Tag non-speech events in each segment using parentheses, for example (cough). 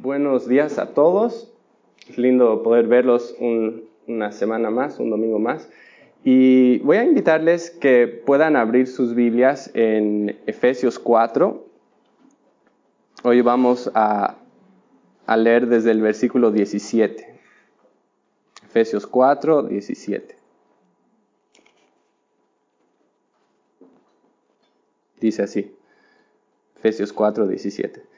Buenos días a todos. Es lindo poder verlos una semana más, un domingo más. Y voy a invitarles que puedan abrir sus Biblias en Efesios 4. Hoy vamos a, leer desde el versículo 17. Efesios 4, 17. Dice así. Efesios 4, 17.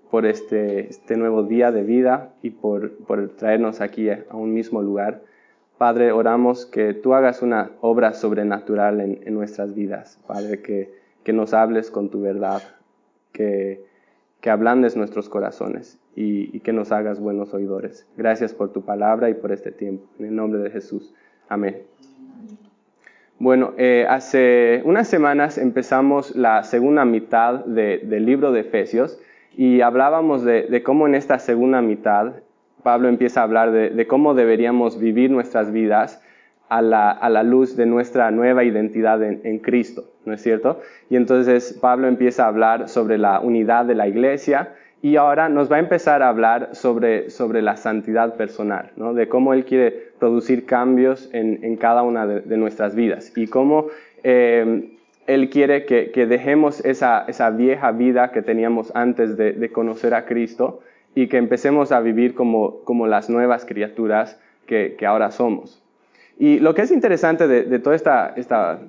por este, este, nuevo día de vida y por, por, traernos aquí a un mismo lugar. Padre, oramos que tú hagas una obra sobrenatural en, en nuestras vidas. Padre, que, que, nos hables con tu verdad, que, que ablandes nuestros corazones y, y, que nos hagas buenos oidores. Gracias por tu palabra y por este tiempo. En el nombre de Jesús. Amén. Bueno, eh, hace unas semanas empezamos la segunda mitad del libro de Efesios y hablábamos de, cómo en esta segunda mitad Pablo empieza a hablar de, cómo deberíamos vivir nuestras vidas a la, luz de nuestra nueva identidad en, en, Cristo, ¿no es cierto? Y entonces Pablo empieza a hablar sobre la unidad de la iglesia y ahora nos va a empezar a hablar sobre, sobre la santidad personal, ¿no? de cómo Él quiere producir cambios en, en cada una de, nuestras vidas y cómo eh, Él quiere que, dejemos esa, vieja vida que teníamos antes de, conocer a Cristo y que empecemos a vivir como, las nuevas criaturas que, ahora somos. Y lo que es interesante de, toda esta,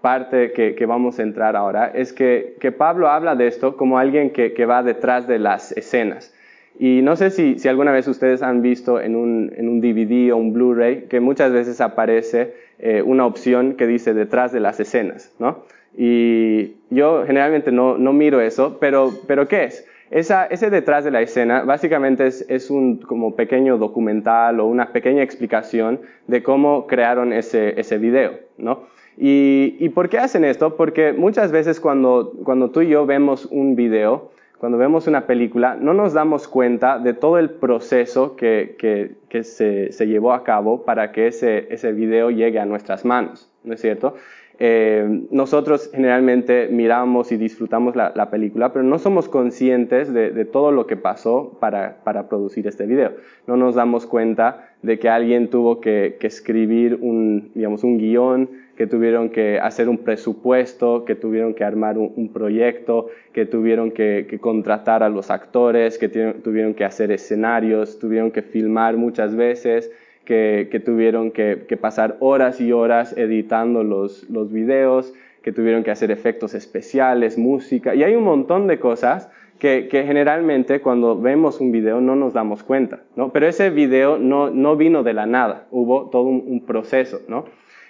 parte que, vamos a entrar ahora es que, Pablo habla de esto como alguien que, va detrás de las escenas. Y no sé si, alguna vez ustedes han visto en un, en un DVD o un Blu-ray que muchas veces aparece eh, una opción que dice detrás de las escenas, ¿no? Y yo generalmente no, no miro eso, pero, pero ¿qué es? Esa, ese detrás de la escena básicamente es, es, un como pequeño documental o una pequeña explicación de cómo crearon ese, ese video, ¿no? ¿Y, por qué hacen esto? Porque muchas veces cuando, cuando tú y yo vemos un video, cuando vemos una película, no nos damos cuenta de todo el proceso que, que, que se, se, llevó a cabo para que ese, ese video llegue a nuestras manos, ¿no es cierto? Eh, nosotros generalmente miramos y disfrutamos la, la película, pero no somos conscientes de, de todo lo que pasó para, producir este video. No nos damos cuenta de que alguien tuvo que, que escribir un, digamos, un guion, que tuvieron que hacer un presupuesto, que tuvieron que armar un, proyecto, que tuvieron que, que, contratar a los actores, que tuvieron que hacer escenarios, tuvieron que filmar muchas veces, que, que tuvieron que, que, pasar horas y horas editando los, los videos, que tuvieron que hacer efectos especiales, música, y hay un montón de cosas que, que, generalmente cuando vemos un video no nos damos cuenta, ¿no? Pero ese video no, no vino de la nada, hubo todo un, un proceso, ¿no?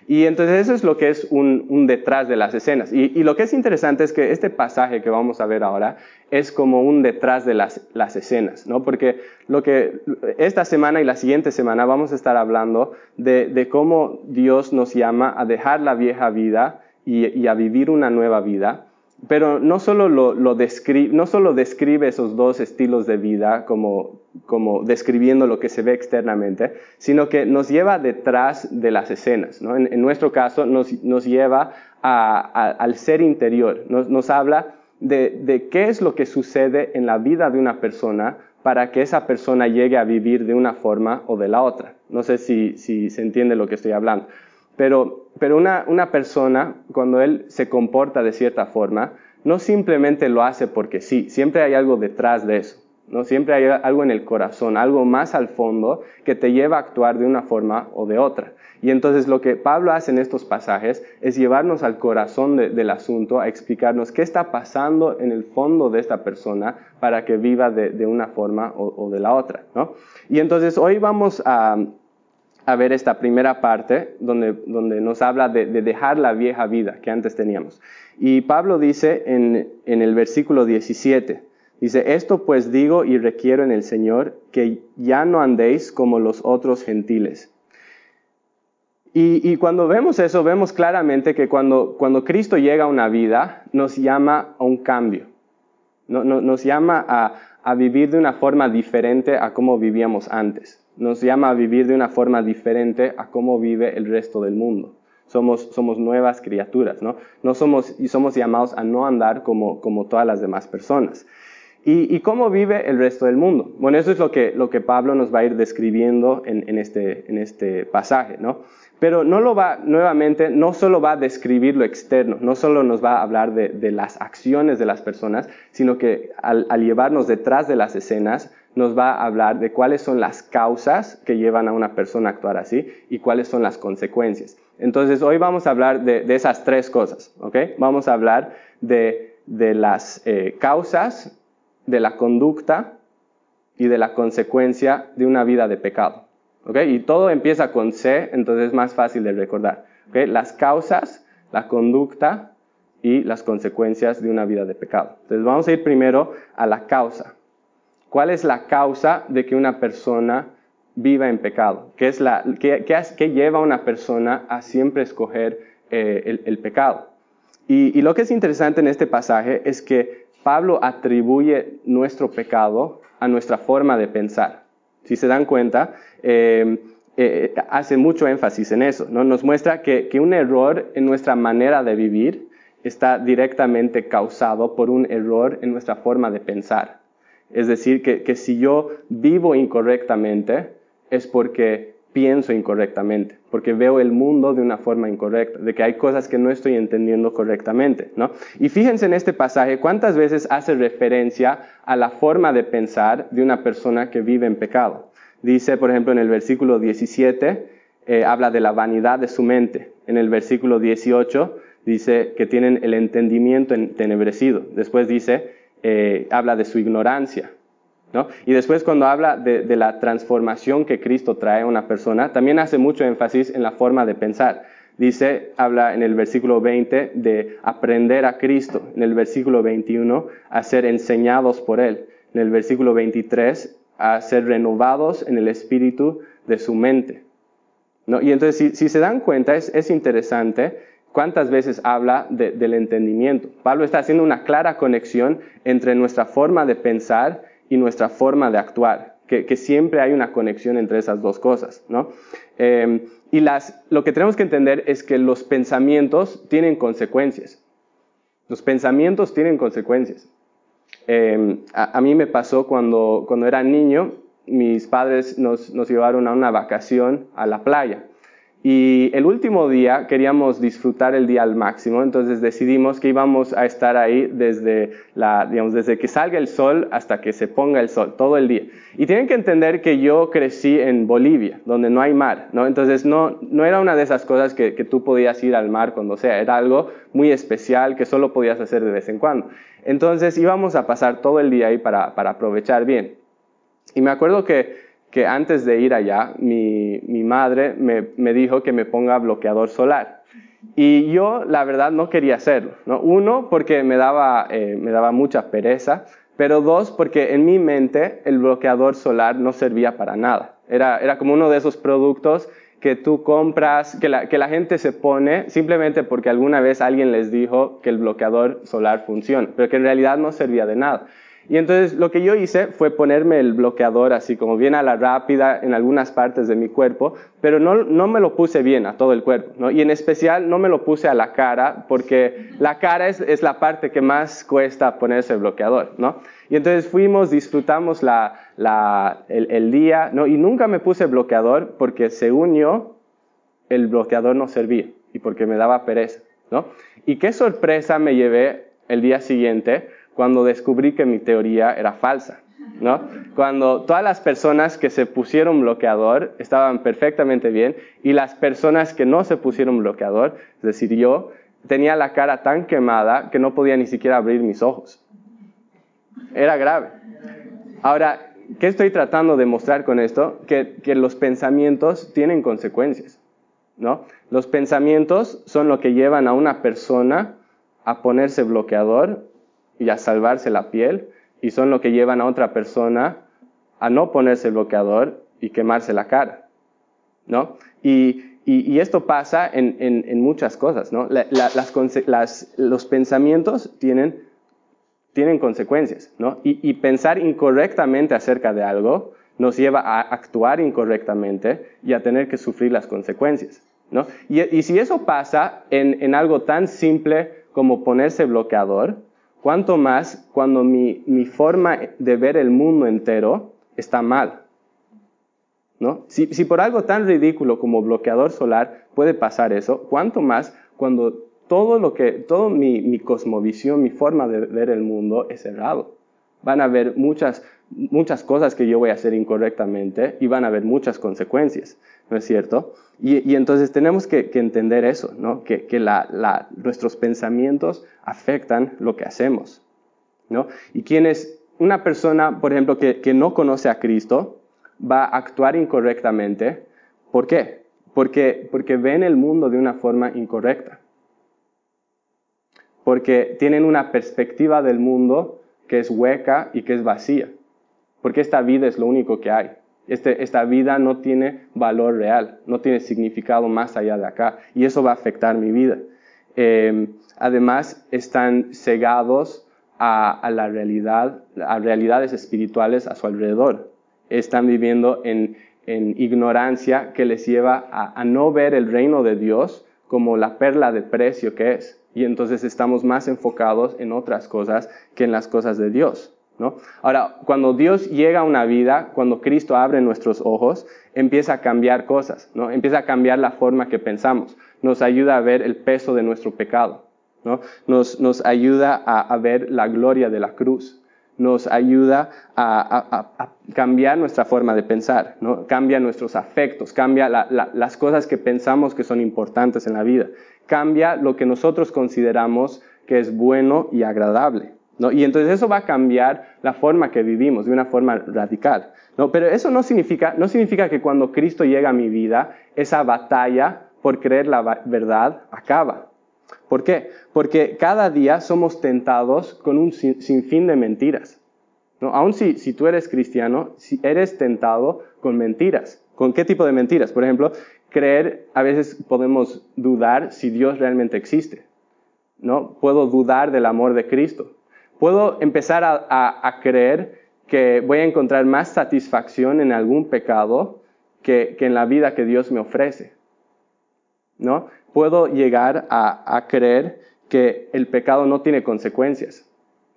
Y entonces eso es lo que es un, un detrás de las escenas. Y, y, lo que es interesante es que este pasaje que vamos a ver ahora es como un detrás de las, las escenas, ¿no? Porque lo que esta semana y la siguiente semana vamos a estar hablando de, de cómo Dios nos llama a dejar la vieja vida y, y a vivir una nueva vida pero no solo, lo, lo describe, no solo describe esos dos estilos de vida como, como describiendo lo que se ve externamente, sino que nos lleva detrás de las escenas. ¿no? En, nuestro caso, nos, nos lleva a, a, al ser interior, nos, nos habla de, de, qué es lo que sucede en la vida de una persona para que esa persona llegue a vivir de una forma o de la otra. No sé si, si se entiende lo que estoy hablando. Pero, pero una, una persona, cuando él se comporta de cierta forma, no simplemente lo hace porque sí, siempre hay algo detrás de eso. ¿No? Siempre hay algo en el corazón, algo más al fondo que te lleva a actuar de una forma o de otra. Y entonces lo que Pablo hace en estos pasajes es llevarnos al corazón de, del asunto, a explicarnos qué está pasando en el fondo de esta persona para que viva de, de una forma o, o, de la otra. ¿no? Y entonces hoy vamos a, a ver esta primera parte donde, donde nos habla de, de, dejar la vieja vida que antes teníamos. Y Pablo dice en, en el versículo 17, Dice, esto pues digo y requiero en el Señor, que ya no andéis como los otros gentiles. Y, cuando vemos eso, vemos claramente que cuando, cuando, Cristo llega a una vida, nos llama a un cambio. nos llama a, a vivir de una forma diferente a como vivíamos antes. Nos llama a vivir de una forma diferente a cómo vive el resto del mundo. Somos, somos nuevas criaturas, ¿no? no somos, y somos llamados a no andar como, como todas las demás personas. ¿Y, cómo vive el resto del mundo? Bueno, eso es lo que, lo que Pablo nos va a ir describiendo en, en, este, en este pasaje, ¿no? Pero no lo va, nuevamente, no solo va a describir lo externo, no solo nos va a hablar de, de las acciones de las personas, sino que al, al, llevarnos detrás de las escenas, nos va a hablar de cuáles son las causas que llevan a una persona a actuar así y cuáles son las consecuencias. Entonces, hoy vamos a hablar de, de esas tres cosas, ¿ok? Vamos a hablar de, de las eh, causas, de la conducta y de la consecuencia de una vida de pecado. ¿okay? Y todo empieza con C, entonces es más fácil de recordar. ¿okay? Las causas, la conducta y las consecuencias de una vida de pecado. Entonces vamos a ir primero a la causa. ¿Cuál es la causa de que una persona viva en pecado? ¿Qué, es la, qué, qué, lleva a una persona a siempre escoger eh, el, pecado? Y lo que es interesante en este pasaje es que Pablo atribuye nuestro pecado a nuestra forma de pensar. Si se dan cuenta, eh, eh, hace mucho énfasis en eso. ¿no? Nos muestra que, un error en nuestra manera de vivir está directamente causado por un error en nuestra forma de pensar. Es decir, que si yo vivo incorrectamente es porque pienso incorrectamente, porque veo el mundo de una forma incorrecta, de que hay cosas que no estoy entendiendo correctamente, ¿no? Y fíjense en este pasaje cuántas veces hace referencia a la forma de pensar de una persona que vive en pecado. Dice, por ejemplo, en el versículo 17, eh, habla de la vanidad de su mente. En el versículo 18 dice que tienen el entendimiento entenebrecido. Después dice, eh, habla de su ignorancia. Y después cuando habla de, la transformación que Cristo trae a una persona, también hace mucho énfasis en la forma de pensar. Dice, habla en el versículo 20 de aprender a Cristo, en el versículo 21 a ser enseñados por Él, en el versículo 23 a ser renovados en el espíritu de su mente. Y entonces, si, se dan cuenta, es, interesante cuántas veces habla del entendimiento. Pablo está haciendo una clara conexión entre nuestra forma de pensar y nuestra forma de actuar, que, siempre hay una conexión entre esas dos cosas, ¿no? Em, y las, lo que tenemos que entender es que los pensamientos tienen consecuencias. Los pensamientos tienen consecuencias. Em, a, mí me pasó cuando, cuando era niño, mis padres nos, nos llevaron a una vacación a la playa. Y el último día queríamos disfrutar el día al máximo, entonces decidimos que íbamos a estar ahí desde, digamos, desde que salga el sol hasta que se ponga el sol, todo el día. Y tienen que entender que yo crecí en Bolivia, donde no hay mar, ¿no? Entonces no, no era una de esas cosas que, que tú podías ir al mar cuando sea, era algo muy especial que solo podías hacer de vez en cuando. Entonces íbamos a pasar todo el día ahí para, para aprovechar bien. Y me acuerdo que que antes de ir allá, mi, mi madre me, me, dijo que me ponga bloqueador solar. Y yo, la verdad, no quería hacerlo. ¿no? Uno, porque me daba, eh, me daba mucha pereza, pero dos, porque en mi mente el bloqueador solar no servía para nada. Era, era como uno de esos productos que tú compras, que la, que la gente se pone simplemente porque alguna vez alguien les dijo que el bloqueador solar funciona, pero que en realidad no servía de nada. Y entonces lo que yo hice fue ponerme el bloqueador así como bien a la rápida en algunas partes de mi cuerpo, pero no, no me lo puse bien a todo el cuerpo, ¿no? Y en especial no me lo puse a la cara, porque la cara es, es la parte que más cuesta ponerse bloqueador, ¿no? Y entonces fuimos, disfrutamos la, la, el, el día, ¿no? Y nunca me puse bloqueador porque según yo, el bloqueador no servía y porque me daba pereza, ¿no? Y qué sorpresa me llevé el día siguiente cuando descubrí que mi teoría era falsa. ¿no? Cuando todas las personas que se pusieron bloqueador estaban perfectamente bien y las personas que no se pusieron bloqueador, es decir, yo, tenía la cara tan quemada que no podía ni siquiera abrir mis ojos. Era grave. Ahora, ¿qué estoy tratando de mostrar con esto? Que, que los pensamientos tienen consecuencias. ¿no? Los pensamientos son lo que llevan a una persona a ponerse bloqueador y a salvarse la piel y son lo que llevan a otra persona a no ponerse el bloqueador y quemarse la cara, ¿no? Y, esto pasa en, muchas cosas, ¿no? los pensamientos tienen, tienen consecuencias, ¿no? Y, pensar incorrectamente acerca de algo nos lleva a actuar incorrectamente y a tener que sufrir las consecuencias, ¿no? Y, si eso pasa en, algo tan simple como ponerse bloqueador, cuánto más cuando mi, mi forma de ver el mundo entero está mal. ¿no? Si, si, por algo tan ridículo como bloqueador solar puede pasar eso, ¿cuánto más cuando todo lo que, todo mi, mi cosmovisión, mi forma de ver el mundo es errado? Van a haber muchas, muchas cosas que yo voy a hacer incorrectamente y van a haber muchas consecuencias, ¿no es cierto? Y, entonces tenemos que, entender eso, ¿no? Que, que la, la, nuestros pensamientos afectan lo que hacemos, ¿no? Y quienes, una persona, por ejemplo, que, que no conoce a Cristo, va a actuar incorrectamente. ¿Por qué? Porque, porque ven el mundo de una forma incorrecta. Porque tienen una perspectiva del mundo que es hueca y que es vacía. Porque esta vida es lo único que hay. Este, esta vida no tiene valor real, no tiene significado más allá de acá. Y eso va a afectar mi vida. Eh, además, están cegados a, la realidad, a realidades espirituales a su alrededor están viviendo en, ignorancia que les lleva a, no ver el reino de Dios como la perla de precio que es. Y entonces estamos más enfocados en otras cosas que en las cosas de Dios. Ahora, cuando Dios llega a una vida, cuando Cristo abre nuestros ojos, empieza a cambiar cosas, empieza a cambiar la forma que pensamos, nos ayuda a ver el peso de nuestro pecado, ¿no? nos, ayuda a, ver la gloria de la cruz, nos ayuda a, cambiar nuestra forma de pensar, cambia nuestros afectos, cambia las cosas que pensamos que son importantes en la vida, cambia lo que nosotros consideramos que es bueno y agradable. ¿No? Y entonces eso va a cambiar la forma que vivimos de una forma radical. ¿no? Pero eso no significa, no significa que cuando Cristo llega a mi vida, esa batalla por creer la verdad acaba. ¿Por qué? Porque cada día somos tentados con un sinfín de mentiras. ¿no? Aun si, si tú eres cristiano, si eres tentado con mentiras. ¿Con qué tipo de mentiras? Por ejemplo, creer, a veces podemos dudar si Dios realmente existe. ¿no? Puedo dudar del amor de Cristo. Puedo empezar a, a, creer que voy a encontrar más satisfacción en algún pecado que, que en la vida que Dios me ofrece. ¿no? puedo llegar a, creer que el pecado no tiene consecuencias,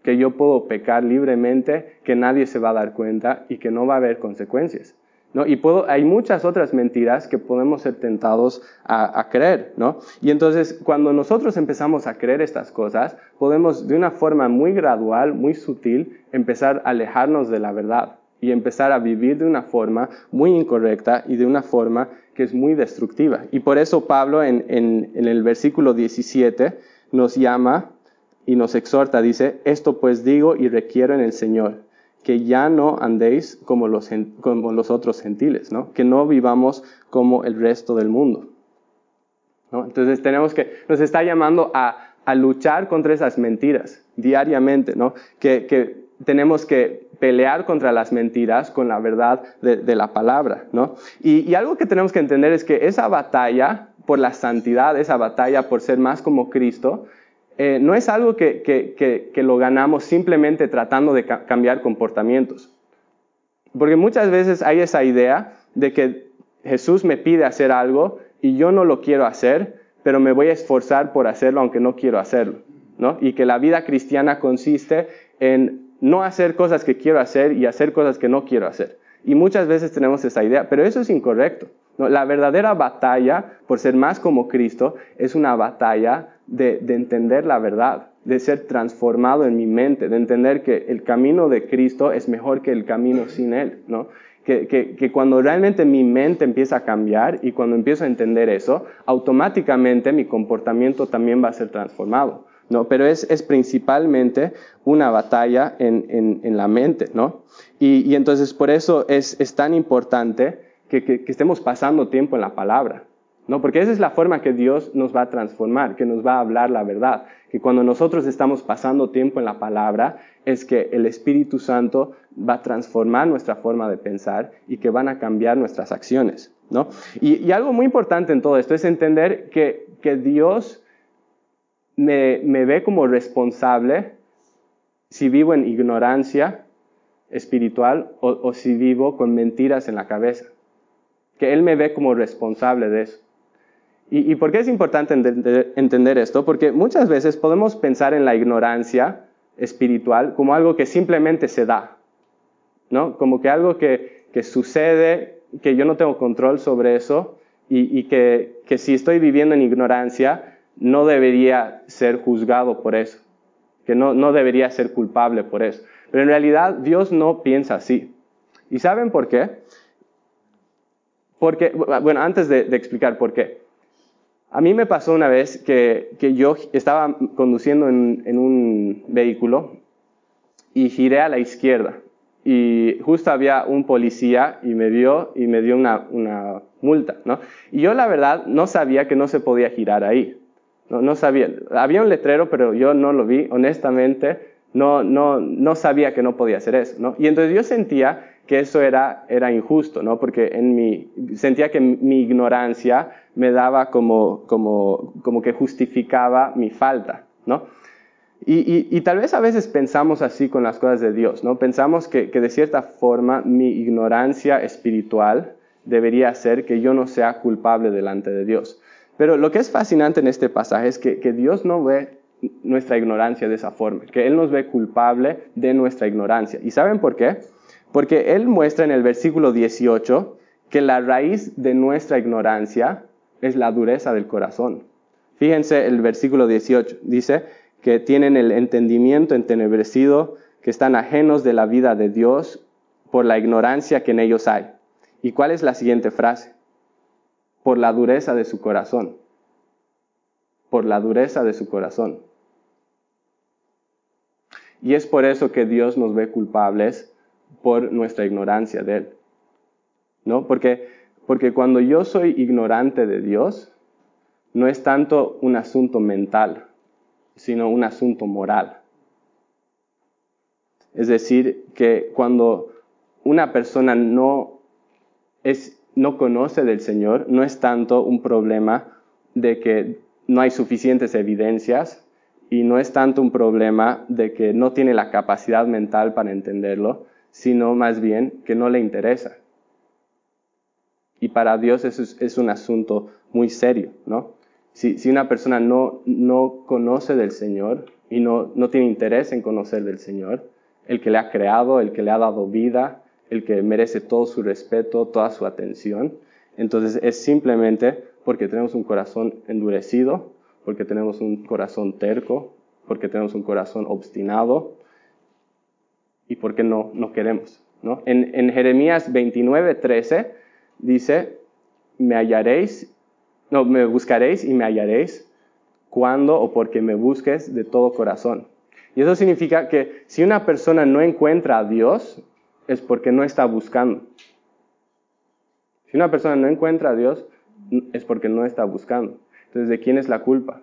que yo puedo pecar libremente, que nadie se va a dar cuenta y que no va a haber consecuencias. Y hay muchas otras mentiras que podemos ser tentados a, creer, ¿no? Y entonces, cuando nosotros empezamos a creer estas cosas, podemos de una forma muy gradual, muy sutil, empezar a alejarnos de la verdad y empezar a vivir de una forma muy incorrecta y de una forma que es muy destructiva. Y por eso Pablo en, el versículo 17 nos llama y nos exhorta, dice, esto pues digo y requiero en el Señor, que ya no andéis como los, otros gentiles, ¿no? que no vivamos como el resto del mundo. ¿no? Entonces tenemos que, nos está llamando a, luchar contra esas mentiras diariamente, ¿no? que tenemos que pelear contra las mentiras con la verdad de, la palabra, ¿no? Y, algo que tenemos que entender es que esa batalla por la santidad, esa batalla por ser más como Cristo, eh, no es algo que, lo ganamos simplemente tratando de cambiar comportamientos. Porque muchas veces hay esa idea de que Jesús me pide hacer algo y yo no lo quiero hacer, pero me voy a esforzar por hacerlo aunque no quiero hacerlo, ¿no? Y que la vida cristiana consiste en no hacer cosas que quiero hacer y hacer cosas que no quiero hacer. Y muchas veces tenemos esa idea, pero eso es incorrecto. La verdadera batalla por ser más como Cristo es una batalla de, entender la verdad, de ser transformado en mi mente, de entender que el camino de Cristo es mejor que el camino sin Él, ¿no? Que, que, cuando realmente mi mente empieza a cambiar y cuando empiezo a entender eso, automáticamente mi comportamiento también va a ser transformado. ¿no? Pero es, es principalmente una batalla en, en, en la mente, ¿no? Y, y, entonces por eso es, es tan importante que, que, estemos pasando tiempo en la palabra, ¿no? Porque esa es la forma que Dios nos va a transformar, que nos va a hablar la verdad. Que cuando nosotros estamos pasando tiempo en la palabra, es que el Espíritu Santo va a transformar nuestra forma de pensar y que van a cambiar nuestras acciones, ¿no? Y, algo muy importante en todo esto es entender que, Dios me, ve como responsable si vivo en ignorancia espiritual o si vivo con mentiras en la cabeza. Que Él me ve como responsable de eso. ¿Y, por qué es importante entender, esto? Porque muchas veces podemos pensar en la ignorancia espiritual como algo que simplemente se da, ¿no? Como que algo que, sucede, que yo no tengo control sobre eso y, que, si estoy viviendo en ignorancia no debería ser juzgado por eso, que no, no debería ser culpable por eso. Pero en realidad Dios no piensa así. ¿Y saben por qué? Porque, bueno, antes de explicar por qué. A mí me pasó una vez que, yo estaba conduciendo en, un vehículo y giré a la izquierda. Y justo había un policía y me vio y me dio una, multa, ¿no? Y yo la verdad no sabía que no se podía girar ahí. No, no sabía. Había un letrero, pero yo no lo vi. Honestamente, no, no, no sabía que no podía hacer eso, ¿no? Y entonces yo sentía que eso era, era injusto, ¿no? Porque en mi, sentía que mi ignorancia me daba como, como, como que justificaba mi falta, ¿no? Y, y, tal vez a veces pensamos así con las cosas de Dios, ¿no? Pensamos que, que de cierta forma mi ignorancia espiritual debería ser que yo no sea culpable delante de Dios. Pero lo que es fascinante en este pasaje es que, que Dios no ve nuestra ignorancia de esa forma, que Él nos ve culpable de nuestra ignorancia. ¿Y saben por qué? Porque Él muestra en el versículo 18 que la raíz de nuestra ignorancia es la dureza del corazón. Fíjense el versículo 18, dice que tienen el entendimiento entenebrecido, que están ajenos de la vida de Dios por la ignorancia que en ellos hay. ¿Y cuál es la siguiente frase? Por la dureza de su corazón. Por la dureza de su corazón. Y es por eso que Dios nos ve culpables por nuestra ignorancia de Él. ¿No? Porque porque cuando yo soy ignorante de Dios, no es tanto un asunto mental, sino un asunto moral. Es decir, que cuando una persona no, es, no conoce del Señor, no es tanto un problema de que no hay suficientes evidencias y no es tanto un problema de que no tiene la capacidad mental para entenderlo, sino más bien que no le interesa. Y para Dios eso es, un asunto muy serio, ¿no? Si, si, una persona no, no conoce del Señor y no, no tiene interés en conocer del Señor, el que le ha creado, el que le ha dado vida, el que merece todo su respeto, toda su atención, entonces es simplemente porque tenemos un corazón endurecido, porque tenemos un corazón terco, porque tenemos un corazón obstinado y porque no, no queremos. ¿no? En, Jeremías 29, 13 dice, me hallaréis, no, me buscaréis y me hallaréis cuando o porque me busques de todo corazón. Y eso significa que si una persona no encuentra a Dios, es porque no está buscando. Si una persona no encuentra a Dios, es porque no está buscando. Entonces, ¿de quién es la culpa?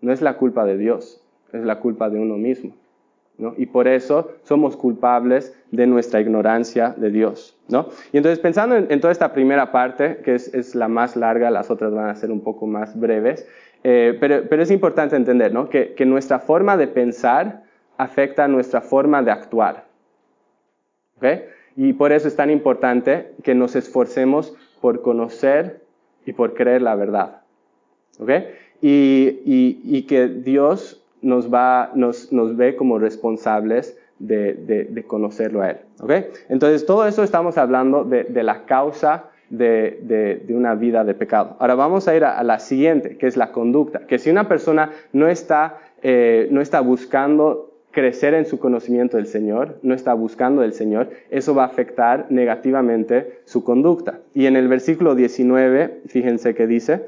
No es la culpa de Dios, es la culpa de uno mismo. Y por eso somos culpables de nuestra ignorancia de Dios. ¿no? Y entonces pensando en, toda esta primera parte, que es, la más larga, las otras van a ser un poco más breves, eh, pero, es importante entender ¿no? que, nuestra forma de pensar afecta a nuestra forma de actuar. Y por eso es tan importante que nos esforcemos por conocer y por creer la verdad. Y, y que Dios nos, va, nos, nos ve como responsables de, de, conocerlo a Él. ¿okay? Entonces, todo eso estamos hablando de, la causa de, de, una vida de pecado. Ahora vamos a ir a, la siguiente, que es la conducta. Que si una persona no está, eh, no está buscando crecer en su conocimiento del Señor, no está buscando del Señor, eso va a afectar negativamente su conducta. Y en el versículo 19, fíjense que dice,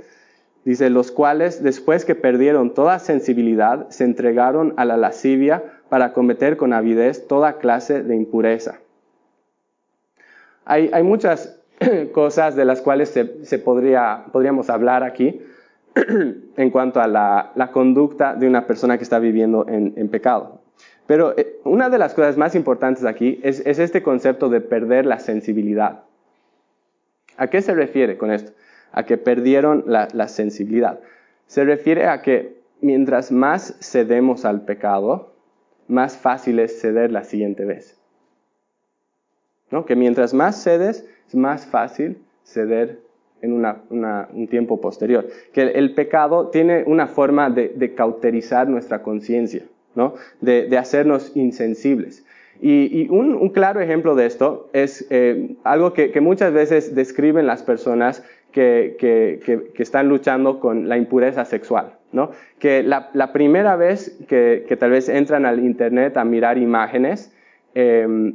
Dice, los cuales, después que perdieron toda sensibilidad, se entregaron a la lascivia para cometer con avidez toda clase de impureza. Hay, muchas (clears throat) cosas de las cuales se, podría, podríamos hablar aquí (clears throat) en cuanto a la, conducta de una persona que está viviendo en, pecado. Pero eh, una de las cosas más importantes aquí es, este concepto de perder la sensibilidad. ¿A qué se refiere con esto? A que perdieron la, la sensibilidad. Se refiere a que mientras más cedemos al pecado, más fácil es ceder la siguiente vez. ¿No? Que mientras más cedes, es más fácil ceder en un tiempo posterior. Que el, pecado tiene una forma de, cauterizar nuestra conciencia, ¿no? de, hacernos insensibles. Y, un, claro ejemplo de esto es eh, algo que, muchas veces describen las personas que, están luchando con la impureza sexual. ¿no? Que la, primera vez que, tal vez entran al Internet a mirar imágenes, eh,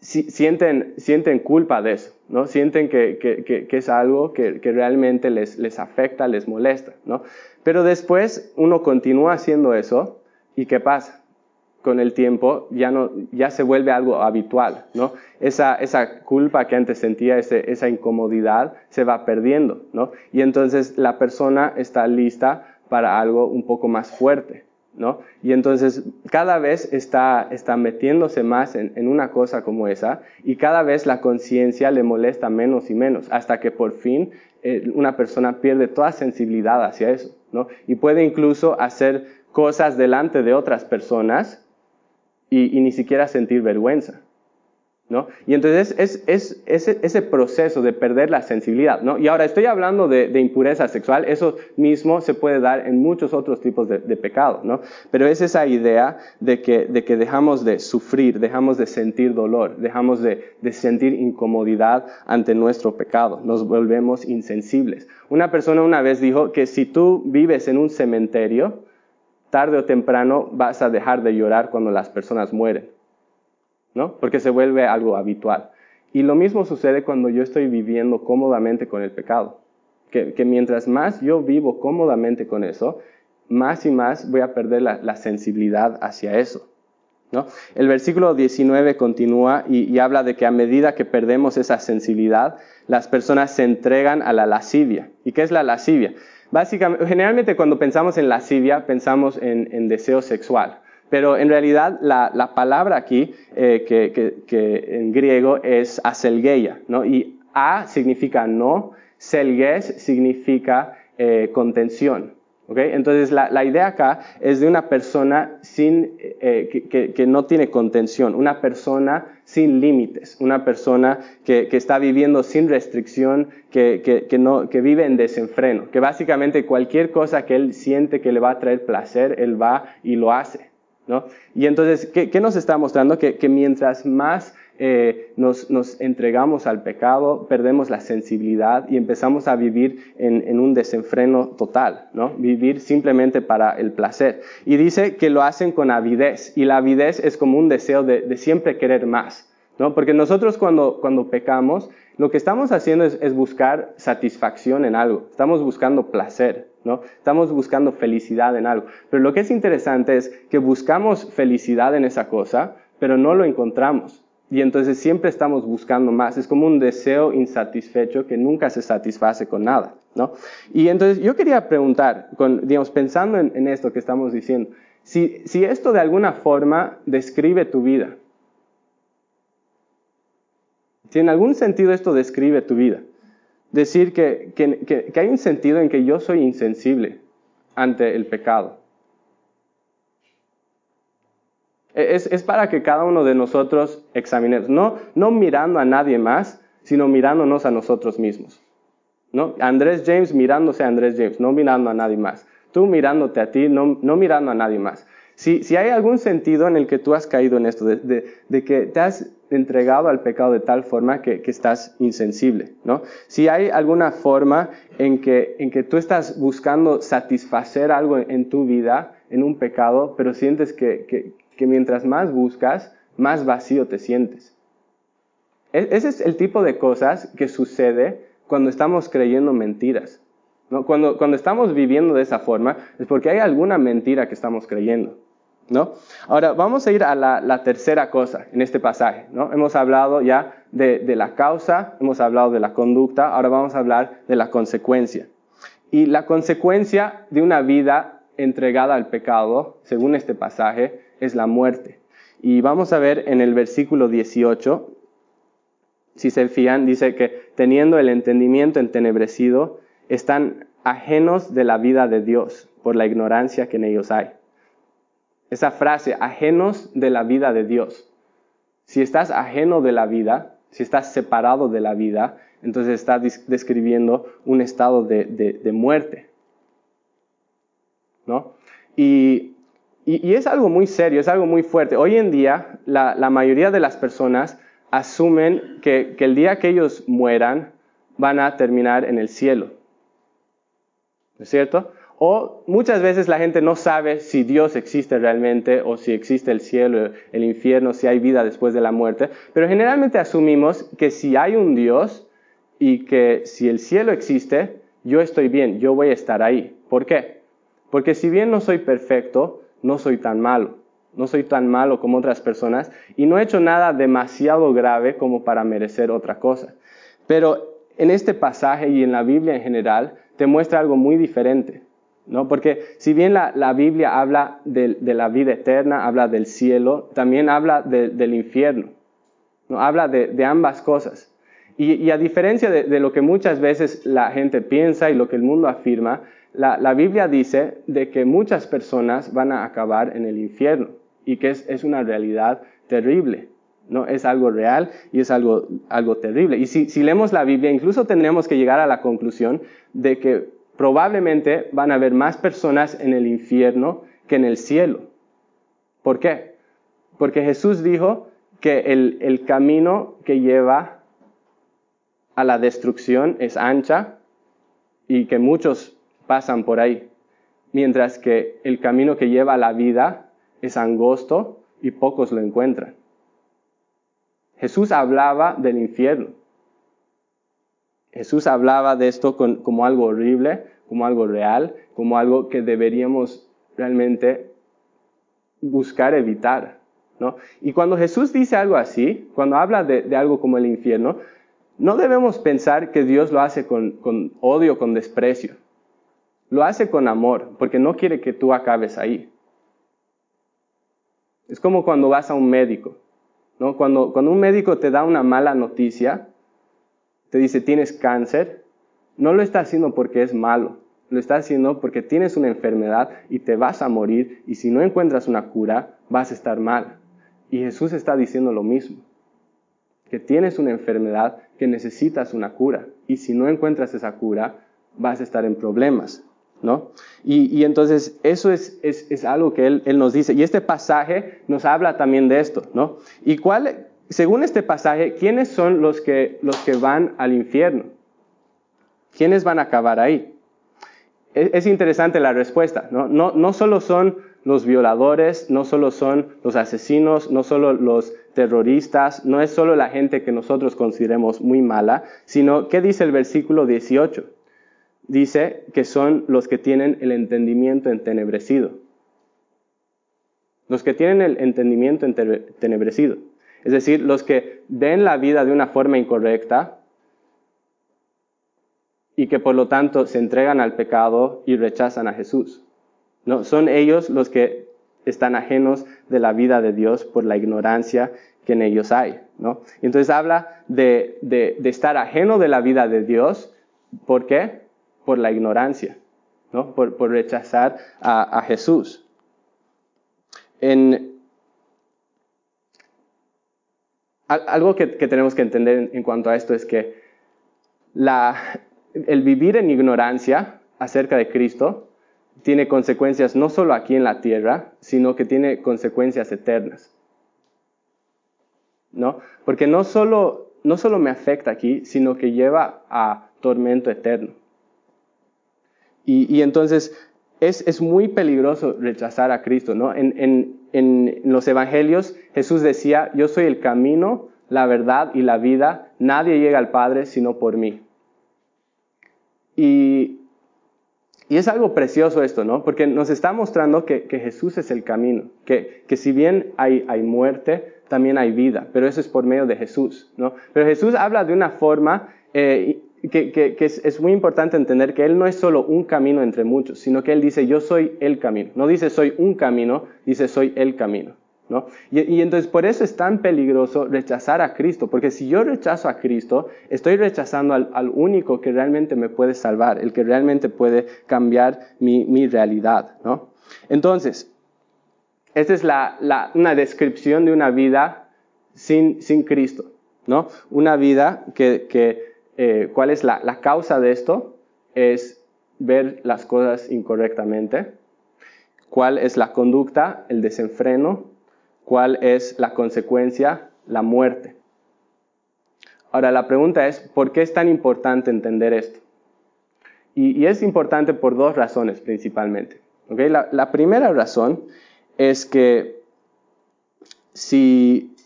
sienten, sienten culpa de eso, ¿no? Sienten que, que, que es algo que, realmente les, les, afecta, les molesta, ¿no? Pero después uno continúa haciendo eso y ¿qué pasa? Con el tiempo ya, no, ya se vuelve algo habitual, ¿no? Esa, esa culpa que antes sentía, ese, esa incomodidad, se va perdiendo, ¿no? Y entonces la persona está lista para algo un poco más fuerte, ¿no? Y entonces cada vez está, está metiéndose más en, una cosa como esa y cada vez la conciencia le molesta menos y menos hasta que por fin eh, una persona pierde toda sensibilidad hacia eso, ¿no? Y puede incluso hacer cosas delante de otras personas y ni siquiera sentir vergüenza. ¿No? Y entonces es, es, ese proceso de perder la sensibilidad. ¿no? Y ahora estoy hablando de, impureza sexual, eso mismo se puede dar en muchos otros tipos de, pecado, ¿no? pero es esa idea de que, de que dejamos de sufrir, dejamos de sentir dolor, dejamos de, de sentir incomodidad ante nuestro pecado, nos volvemos insensibles. Una persona una vez dijo que si tú vives en un cementerio, tarde o temprano vas a dejar de llorar cuando las personas mueren. ¿no? Porque se vuelve algo habitual. Y lo mismo sucede cuando yo estoy viviendo cómodamente con el pecado. Que, mientras más yo vivo cómodamente con eso, más y más voy a perder la, sensibilidad hacia eso. El versículo 19 continúa y, habla de que a medida que perdemos esa sensibilidad, las personas se entregan a la lascivia. ¿Y qué es la lascivia? Básicamente, generalmente cuando pensamos en lascivia, pensamos en deseo sexual. Pero en realidad la, palabra aquí, eh, que, en griego es aselgeia, ¿no? Y a significa no, selges significa eh, contención. ¿Okay? Entonces la, idea acá es de una persona sin, eh, que, no tiene contención, una persona sin límites, una persona que, está viviendo sin restricción, que, no, que vive en desenfreno, que básicamente cualquier cosa que él siente que le va a traer placer, él va y lo hace. Y entonces, ¿qué, nos está mostrando? Que, mientras más eh, nos, entregamos al pecado, perdemos la sensibilidad y empezamos a vivir en, un desenfreno total, ¿no? Vivir simplemente para el placer. Y dice que lo hacen con avidez, y la avidez es como un deseo de, siempre querer más, ¿no? Porque nosotros cuando, cuando pecamos, lo que estamos haciendo es, buscar satisfacción en algo, estamos buscando placer, ¿no? Estamos buscando felicidad en algo. Pero lo que es interesante es que buscamos felicidad en esa cosa, pero no lo encontramos. Y entonces siempre estamos buscando más. Es como un deseo insatisfecho que nunca se satisface con nada, ¿no? Y entonces yo quería preguntar, con, digamos, pensando en, esto que estamos diciendo, si, si esto de alguna forma describe tu vida, si en algún sentido esto describe tu vida, decir que, hay un sentido en que yo soy insensible ante el pecado. Es, para que cada uno de nosotros examinemos, no, no mirando a nadie más, sino mirándonos a nosotros mismos. ¿no? Andrés James mirándose a Andrés James, no mirando a nadie más. Tú mirándote a ti, no, no mirando a nadie más. Si, si, hay algún sentido en el que tú has caído en esto, de, que te has entregado al pecado de tal forma que, estás insensible, ¿no? Si hay alguna forma en que, en que tú estás buscando satisfacer algo en tu vida, en un pecado, pero sientes que, mientras más buscas, más vacío te sientes. E, ese es el tipo de cosas que sucede cuando estamos creyendo mentiras. Cuando, cuando estamos viviendo de esa forma es porque hay alguna mentira que estamos creyendo. ¿no? Ahora vamos a ir a la, tercera cosa en este pasaje. ¿no? Hemos hablado ya de, de, la causa, hemos hablado de la conducta, ahora vamos a hablar de la consecuencia. Y la consecuencia de una vida entregada al pecado, según este pasaje, es la muerte. Y vamos a ver en el versículo 18, si se fían, dice que teniendo el entendimiento entenebrecido, están ajenos de la vida de Dios por la ignorancia que en ellos hay. Esa frase, ajenos de la vida de Dios. Si estás ajeno de la vida, si estás separado de la vida, entonces está describiendo un estado de, muerte. ¿No? Y, es algo muy serio, es algo muy fuerte. Hoy en día, la, mayoría de las personas asumen que, que el día que ellos mueran, van a terminar en el cielo. ¿No es cierto? O muchas veces la gente no sabe si Dios existe realmente o si existe el cielo, el infierno, si hay vida después de la muerte, pero generalmente asumimos que si hay un Dios y que si el cielo existe, yo estoy bien, yo voy a estar ahí. ¿Por qué? Porque si bien no soy perfecto, no soy tan malo, no soy tan malo como otras personas y no he hecho nada demasiado grave como para merecer otra cosa. Pero en este pasaje y en la Biblia en general te muestra algo muy diferente. ¿no? Porque si bien la, Biblia habla de, la vida eterna, habla del cielo, también habla del infierno, ¿no? Habla de, ambas cosas. Y, a diferencia de, lo que muchas veces la gente piensa y lo que el mundo afirma, la, Biblia dice de que muchas personas van a acabar en el infierno y que es, una realidad terrible. ¿no? Es algo real y es algo, algo terrible. Y si, si leemos la Biblia, incluso tendremos que llegar a la conclusión de que probablemente van a haber más personas en el infierno que en el cielo. ¿Por qué? Porque Jesús dijo que el, camino que lleva a la destrucción es ancha y que muchos pasan por ahí, mientras que el camino que lleva a la vida es angosto y pocos lo encuentran. Jesús hablaba del infierno. Jesús hablaba de esto como algo horrible, como algo real, como algo que deberíamos realmente buscar evitar. ¿no? Y cuando Jesús dice algo así, cuando habla de, algo como el infierno, no debemos pensar que Dios lo hace con, con odio, con desprecio. Lo hace con amor, porque no quiere que tú acabes ahí. Es como cuando vas a un médico. ¿no? Cuando, cuando un médico te da una mala noticia, te dice tienes cáncer, no lo está haciendo porque es malo, lo está haciendo porque tienes una enfermedad y te vas a morir y si no encuentras una cura vas a estar mal. Y Jesús está diciendo lo mismo, que tienes una enfermedad que necesitas una cura y si no encuentras esa cura vas a estar en problemas. Y, entonces eso es, algo que él, nos dice. Y este pasaje nos habla también de esto, ¿no? ¿Y cuál, según este pasaje, ¿quiénes son los que, los que van al infierno? ¿Quiénes van a acabar ahí? Es, interesante la respuesta, ¿no? ¿no? No solo son los violadores, no solo son los asesinos, no solo los terroristas, no es solo la gente que nosotros consideremos muy mala, sino, ¿qué dice el versículo 18? Dice que son los que tienen el entendimiento entenebrecido. Los que tienen el entendimiento entenebrecido. Es decir, los que ven la vida de una forma incorrecta y que por lo tanto se entregan al pecado y rechazan a Jesús. No, son ellos los que están ajenos de la vida de Dios por la ignorancia que en ellos hay. ¿no? Entonces habla de, estar ajeno de la vida de Dios. ¿Por qué? Por la ignorancia, ¿no? por, rechazar a, Jesús. En, algo que, tenemos que entender en, cuanto a esto es que el vivir en ignorancia acerca de Cristo tiene consecuencias no solo aquí en la tierra, sino que tiene consecuencias eternas. ¿No? Porque no solo, no solo me afecta aquí, sino que lleva a tormento eterno. Y, entonces es, muy peligroso rechazar a Cristo. ¿no? en, en los evangelios Jesús decía, yo soy el camino, la verdad y la vida, nadie llega al Padre sino por mí. Y Y es algo precioso esto, ¿no? Porque nos está mostrando que, Jesús es el camino, que, que si bien hay, hay, muerte, también hay vida, pero eso es por medio de Jesús, ¿no? Pero Jesús habla de una forma eh, que, es, es, muy importante entender que Él no es solo un camino entre muchos, sino que Él dice, yo soy el camino. No dice soy un camino, dice soy el camino. ¿no? Y, entonces por eso es tan peligroso rechazar a Cristo, porque si yo rechazo a Cristo, estoy rechazando al, único que realmente me puede salvar, el que realmente puede cambiar mi, realidad. ¿no? Entonces, esta es la, una descripción de una vida sin, sin Cristo. ¿no? Una vida que, que eh, ¿cuál es la, la causa de esto? Es ver las cosas incorrectamente. ¿Cuál es la conducta? El desenfreno, ¿Cuál es la consecuencia? La muerte. Ahora, la pregunta es, ¿por qué es tan importante entender esto? Y, es importante por dos razones principalmente. La, primera razón es que si,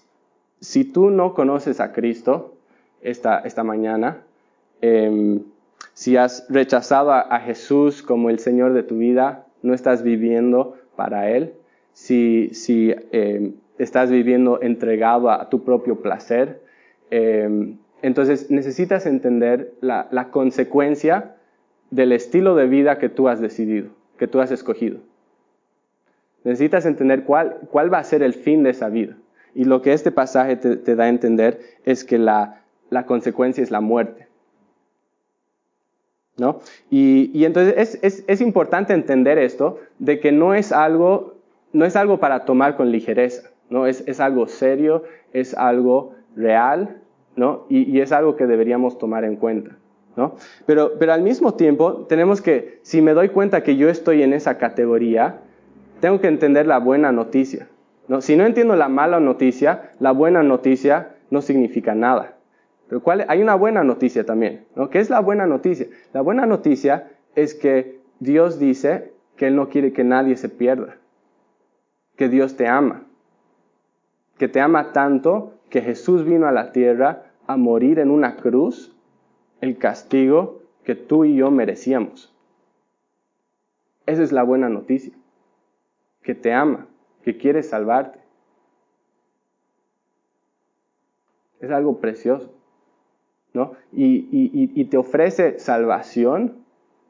si, tú no conoces a Cristo esta, esta mañana, em, si has rechazado a, Jesús como el Señor de tu vida, no estás viviendo para Él, si, si em, estás viviendo entregado a, tu propio placer. Em, entonces necesitas entender la, consecuencia del estilo de vida que tú has decidido, que tú has escogido. Necesitas entender cuál, cuál va a ser el fin de esa vida. Y lo que este pasaje te, da a entender es que la, la, consecuencia es la muerte. ¿No? Y, entonces es, importante entender esto, de que no es algo no es algo para tomar con ligereza, ¿no? Es, algo serio, es algo real, ¿no? Y, es algo que deberíamos tomar en cuenta, ¿no? Pero, pero al mismo tiempo tenemos que, si me doy cuenta que yo estoy en esa categoría, tengo que entender la buena noticia, ¿no? Si no entiendo la mala noticia, la buena noticia no significa nada. Hay una buena noticia también, ¿no? ¿Qué es la buena noticia? La buena noticia es que Dios dice que Él no quiere que nadie se pierda que Dios te ama, que te ama tanto que Jesús vino a la tierra a morir en una cruz el castigo que tú y yo merecíamos. Esa es la buena noticia, que te ama, que quiere salvarte. Es algo precioso, Y, y te ofrece salvación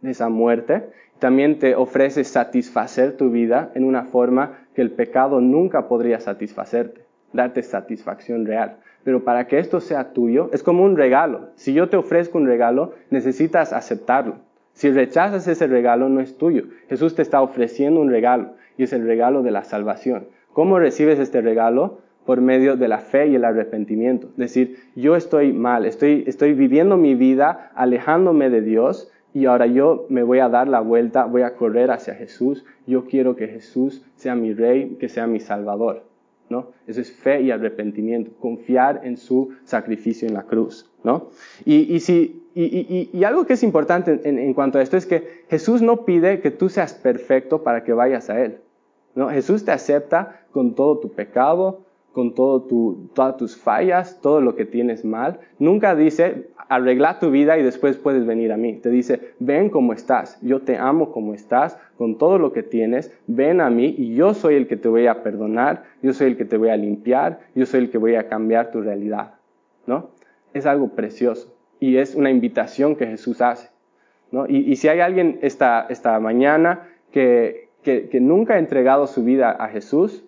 de esa muerte, también te ofrece satisfacer tu vida en una forma que el pecado nunca podría satisfacerte, darte satisfacción real. Pero para que esto sea tuyo, es como un regalo. Si yo te ofrezco un regalo, necesitas aceptarlo. Si rechazas ese regalo, no es tuyo. Jesús te está ofreciendo un regalo y es el regalo de la salvación. ¿Cómo recibes este regalo? Por medio de la fe y el arrepentimiento. Es decir, yo estoy mal, estoy, estoy viviendo mi vida alejándome de Dios y ahora yo me voy a dar la vuelta, voy a correr hacia Jesús. Yo quiero que Jesús sea mi rey, que sea mi salvador. ¿no? Eso es fe y arrepentimiento, confiar en su sacrificio en la cruz. ¿no? Y, y, si, y, y, algo que es importante en, en, cuanto a esto es que Jesús no pide que tú seas perfecto para que vayas a Él. ¿no? Jesús te acepta con todo tu pecado, con todo tu, todas tus fallas, todo lo que tienes mal. Nunca dice, arregla tu vida y después puedes venir a mí. Te dice, ven como estás, yo te amo como estás, con todo lo que tienes, ven a mí y yo soy el que te voy a perdonar, yo soy el que te voy a limpiar, yo soy el que voy a cambiar tu realidad. ¿No? Es algo precioso y es una invitación que Jesús hace. ¿no? Y, si hay alguien esta, esta mañana que, que, que nunca ha entregado su vida a Jesús,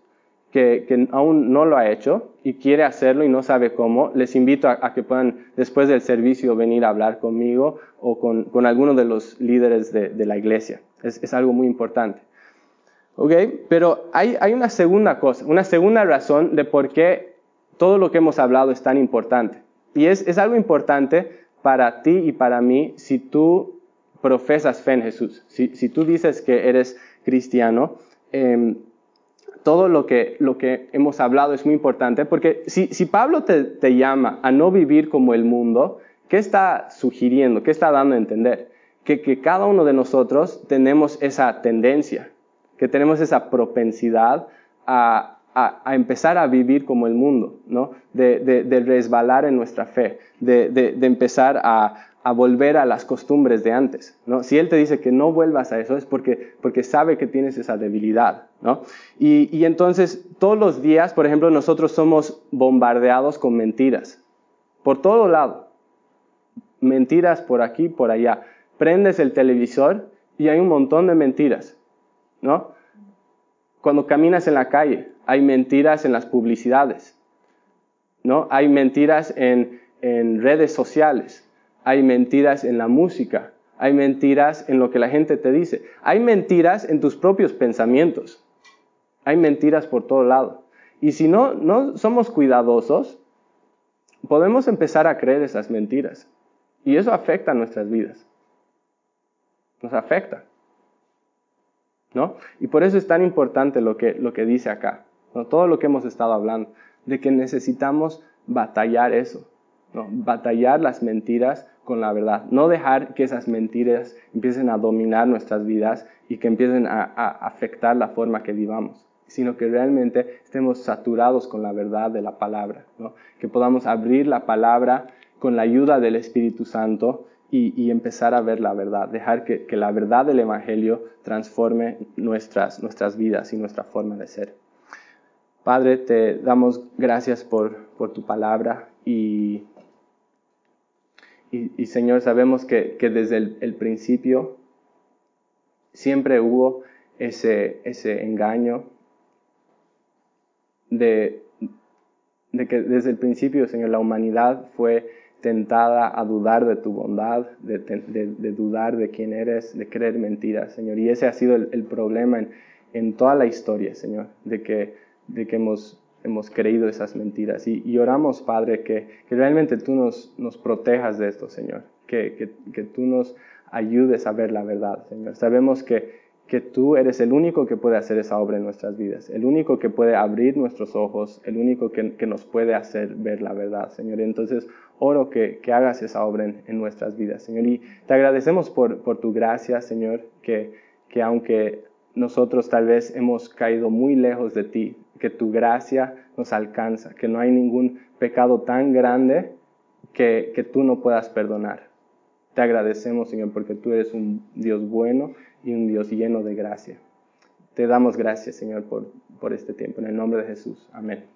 que, aún no lo ha hecho y quiere hacerlo y no sabe cómo, les invito a, que puedan después del servicio venir a hablar conmigo o con, con alguno de los líderes de, de la iglesia. Es, es, algo muy importante. ¿Ok? Pero hay, hay una segunda cosa, una segunda razón de por qué todo lo que hemos hablado es tan importante. Y es, es algo importante para ti y para mí si tú profesas fe en Jesús, si, si tú dices que eres cristiano. Eh, todo lo que, lo que hemos hablado es muy importante, porque si, si Pablo te, te, llama a no vivir como el mundo, ¿qué está sugiriendo? ¿Qué está dando a entender? Que, que cada uno de nosotros tenemos esa tendencia, que tenemos esa propensidad a, a, a empezar a vivir como el mundo, ¿no? De, de, de resbalar en nuestra fe, de, de empezar a, a volver a las costumbres de antes, ¿no? Si Él te dice que no vuelvas a eso es porque, porque sabe que tienes esa debilidad, ¿no? Y, y entonces todos los días, por ejemplo, nosotros somos bombardeados con mentiras, por todo lado. Mentiras por aquí, por allá. Prendes el televisor y hay un montón de mentiras, ¿no? Cuando caminas en la calle, hay mentiras en las publicidades, ¿no? Hay mentiras en, en redes sociales, hay mentiras en la música, hay mentiras en lo que la gente te dice, hay mentiras en tus propios pensamientos, hay mentiras por todo lado. Y si no, no somos cuidadosos, podemos empezar a creer esas mentiras. Y eso afecta a nuestras vidas. Nos afecta. ¿No? Y por eso es tan importante lo que, lo que dice acá, todo lo que hemos estado hablando, de que necesitamos batallar eso, ¿no? batallar las mentiras con la verdad, no dejar que esas mentiras empiecen a dominar nuestras vidas y que empiecen a, afectar la forma que vivamos, sino que realmente estemos saturados con la verdad de la palabra, que podamos abrir la palabra con la ayuda del Espíritu Santo y, empezar a ver la verdad, dejar que, la verdad del Evangelio transforme nuestras, nuestras vidas y nuestra forma de ser. Padre, te damos gracias por, por tu palabra y y, Señor, sabemos que, desde el, principio siempre hubo ese, engaño de, que desde el principio, Señor, la humanidad fue tentada a dudar de tu bondad, de, de dudar de quién eres, de creer mentiras, Señor. Y ese ha sido el, problema en, en, toda la historia, Señor, de que, de que hemos hemos creído esas mentiras. Y, oramos, Padre, que, realmente tú nos, nos, protejas de esto, Señor, que, que, tú nos ayudes a ver la verdad, Señor. Sabemos que, que tú eres el único que puede hacer esa obra en nuestras vidas, el único que puede abrir nuestros ojos, el único que, nos puede hacer ver la verdad, Señor. entonces oro que, hagas esa obra en, nuestras vidas, Señor. Y te agradecemos por, tu gracia, Señor, que aunque nosotros tal vez hemos caído muy lejos de ti, que tu gracia nos alcanza, que no hay ningún pecado tan grande que, que tú no puedas perdonar. Te agradecemos, Señor, porque tú eres un Dios bueno y un Dios lleno de gracia. Te damos gracias, Señor, por, por este tiempo. En el nombre de Jesús. Amén.